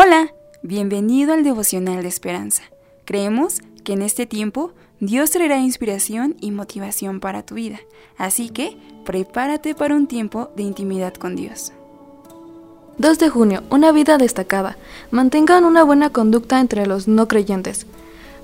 Hola, bienvenido al devocional de esperanza. Creemos que en este tiempo Dios traerá inspiración y motivación para tu vida, así que prepárate para un tiempo de intimidad con Dios. 2 de junio, una vida destacada. Mantengan una buena conducta entre los no creyentes.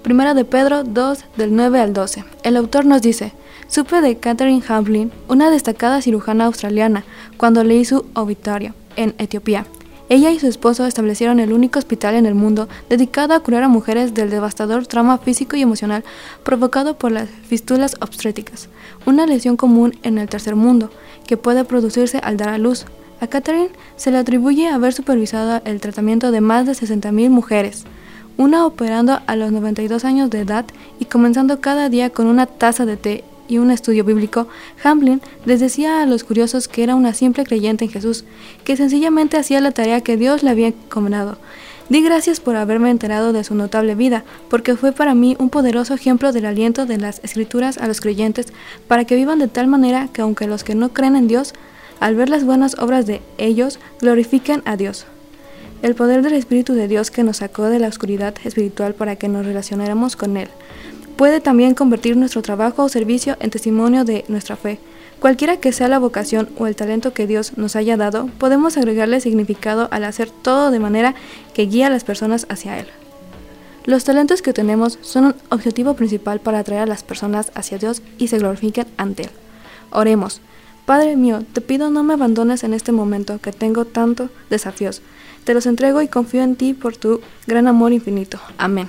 Primera de Pedro 2 del 9 al 12. El autor nos dice, supe de Catherine Hamlin, una destacada cirujana australiana, cuando leí su obituario en Etiopía. Ella y su esposo establecieron el único hospital en el mundo dedicado a curar a mujeres del devastador trauma físico y emocional provocado por las fístulas obstétricas, una lesión común en el tercer mundo que puede producirse al dar a luz. A Catherine se le atribuye haber supervisado el tratamiento de más de 60.000 mujeres, una operando a los 92 años de edad y comenzando cada día con una taza de té y un estudio bíblico, Hamlin les decía a los curiosos que era una simple creyente en Jesús, que sencillamente hacía la tarea que Dios le había encomendado. Di gracias por haberme enterado de su notable vida, porque fue para mí un poderoso ejemplo del aliento de las escrituras a los creyentes para que vivan de tal manera que aunque los que no creen en Dios, al ver las buenas obras de ellos, glorifiquen a Dios. El poder del Espíritu de Dios que nos sacó de la oscuridad espiritual para que nos relacionáramos con Él puede también convertir nuestro trabajo o servicio en testimonio de nuestra fe. Cualquiera que sea la vocación o el talento que Dios nos haya dado, podemos agregarle significado al hacer todo de manera que guíe a las personas hacia Él. Los talentos que tenemos son un objetivo principal para atraer a las personas hacia Dios y se glorifiquen ante Él. Oremos. Padre mío, te pido no me abandones en este momento que tengo tantos desafíos. Te los entrego y confío en ti por tu gran amor infinito. Amén.